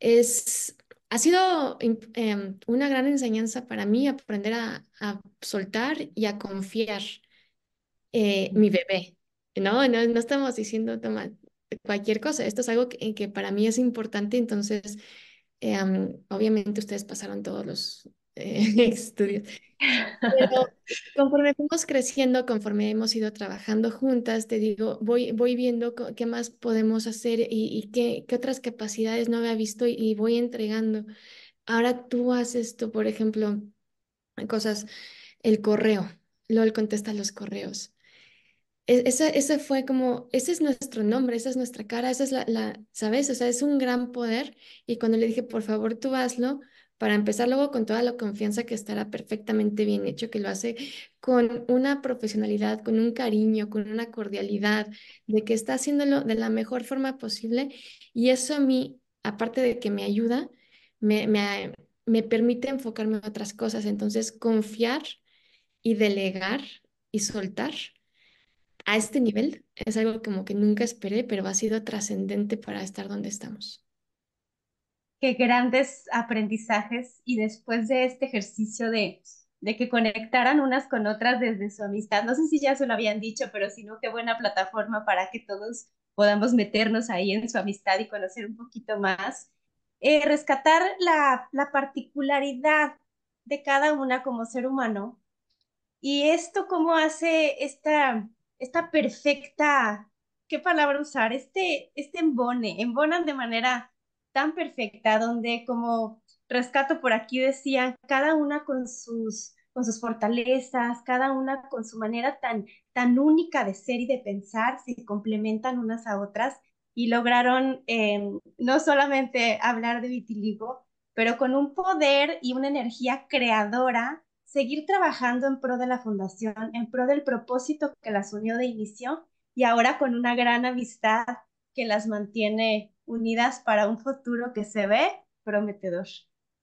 es ha sido em, una gran enseñanza para mí aprender a, soltar y a confiar eh, mi bebé. No, no, no estamos diciendo toma cualquier cosa. Esto es algo que, que para mí es importante. Entonces, em, obviamente ustedes pasaron todos los estudios. Conforme fuimos creciendo, conforme hemos ido trabajando juntas, te digo, voy, voy viendo qué más podemos hacer y, y qué, qué, otras capacidades no había visto y, voy entregando. Ahora tú haces esto, por ejemplo, cosas, el correo, LOL contesta los correos. E, ese, ese fue como, ese es nuestro nombre, esa es nuestra cara, esa es la, la, ¿sabes? O sea, es un gran poder. Y cuando le dije, por favor, tú hazlo, para empezar luego con toda la confianza que estará perfectamente bien hecho, que lo hace con una profesionalidad, con un cariño, con una cordialidad, de que está haciéndolo de la mejor forma posible. Y eso a mí, aparte de que me ayuda, me, me, me permite enfocarme en otras cosas. Entonces, confiar y delegar y soltar a este nivel es algo como que nunca esperé, pero ha sido trascendente para estar donde estamos qué grandes aprendizajes y después de este ejercicio de, de que conectaran unas con otras desde su amistad, no sé si ya se lo habían dicho, pero si no, qué buena plataforma para que todos podamos meternos ahí en su amistad y conocer un poquito más. Eh, rescatar la, la particularidad de cada una como ser humano y esto cómo hace esta esta perfecta, ¿qué palabra usar? Este, este embone, embonan de manera tan perfecta, donde como rescato por aquí decían, cada una con sus, con sus fortalezas, cada una con su manera tan, tan única de ser y de pensar, se complementan unas a otras y lograron em, no solamente hablar de vitiligo, pero con un poder y una energía creadora, seguir trabajando en pro de la fundación, en pro del propósito que las unió de inicio y ahora con una gran amistad que las mantiene unidas para un futuro que se ve prometedor.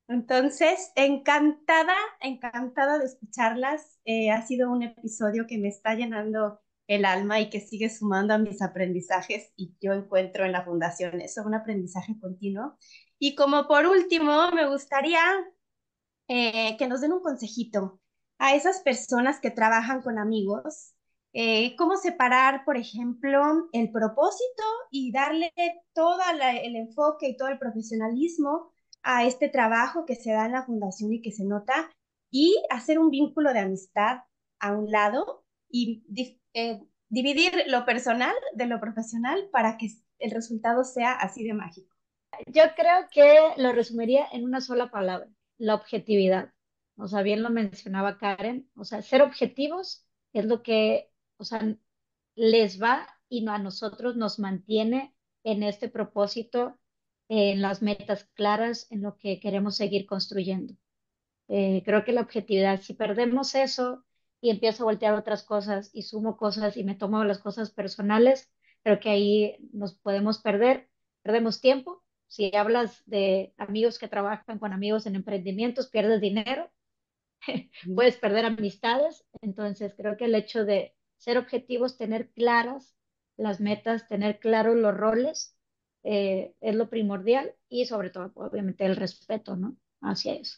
Entonces, encantada, encantada de escucharlas. Eh, ha sido un episodio que me está llenando el alma y que sigue sumando a mis aprendizajes y yo encuentro en la fundación eso, un aprendizaje continuo. Y como por último, me gustaría eh, que nos den un consejito a esas personas que trabajan con amigos, eh, cómo separar, por ejemplo, el propósito y darle todo el enfoque y todo el profesionalismo a este trabajo que se da en la fundación y que se nota y hacer un vínculo de amistad a un lado y eh, dividir lo personal de lo profesional para que el resultado sea así de mágico. Yo creo que lo resumiría en una sola palabra, la objetividad. O sea, bien lo mencionaba Karen, o sea, ser objetivos es lo que, o sea, les va y a nosotros nos mantiene en este propósito en las metas claras, en lo que queremos seguir construyendo. Eh, creo que la objetividad, si perdemos eso y empiezo a voltear otras cosas y sumo cosas y me tomo las cosas personales, creo que ahí nos podemos perder, perdemos tiempo. Si hablas de amigos que trabajan con amigos en emprendimientos, pierdes dinero, puedes perder amistades. Entonces, creo que el hecho de ser objetivos, tener claras las metas, tener claros los roles, eh, es lo primordial y sobre todo, obviamente, el respeto, ¿no? Hacia eso.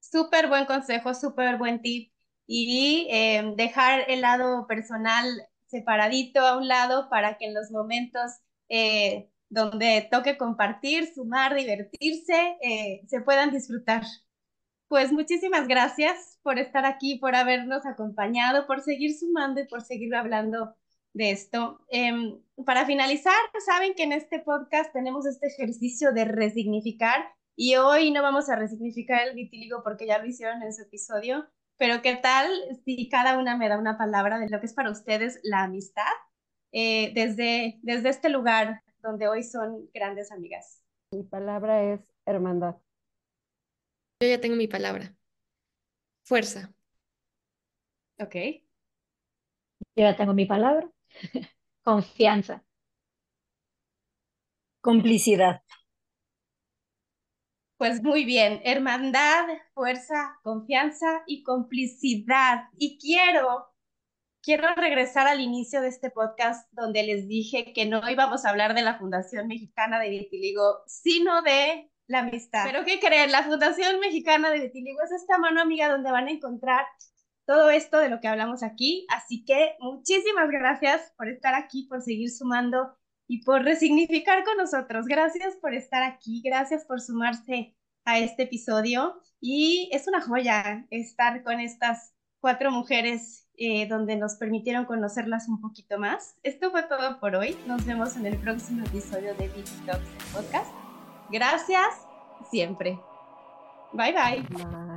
Súper buen consejo, súper buen tip. Y eh, dejar el lado personal separadito a un lado para que en los momentos eh, donde toque compartir, sumar, divertirse, se puedan disfrutar. Pues muchísimas gracias por estar aquí, por habernos acompañado, por seguir sumando y por seguir hablando de esto. Em, para finalizar, saben que en este podcast tenemos este ejercicio de resignificar y hoy no vamos a resignificar el vitíligo porque ya lo hicieron en su episodio, pero ¿qué tal si cada una me da una palabra de lo que es para ustedes la amistad eh, desde, desde este lugar donde hoy son grandes amigas? Mi palabra es hermandad. Yo ya tengo mi palabra. Fuerza. Ok. Yo ya tengo mi palabra. Confianza. Complicidad. Pues muy bien, hermandad, fuerza, confianza y complicidad. Y quiero, quiero regresar al inicio de este podcast donde les dije que no íbamos a hablar de la Fundación Mexicana de Vitiligo, sino de la amistad. Pero ¿qué creen? La Fundación Mexicana de Vitiligo es esta mano amiga donde van a encontrar todo esto de lo que hablamos aquí. Así que muchísimas gracias por estar aquí, por seguir sumando y por resignificar con nosotros. Gracias por estar aquí, gracias por sumarse a este episodio. Y es una joya estar con estas cuatro mujeres eh, donde nos permitieron conocerlas un poquito más. Esto fue todo por hoy. Nos vemos en el próximo episodio de Talks Podcast. Gracias siempre. bye. bye.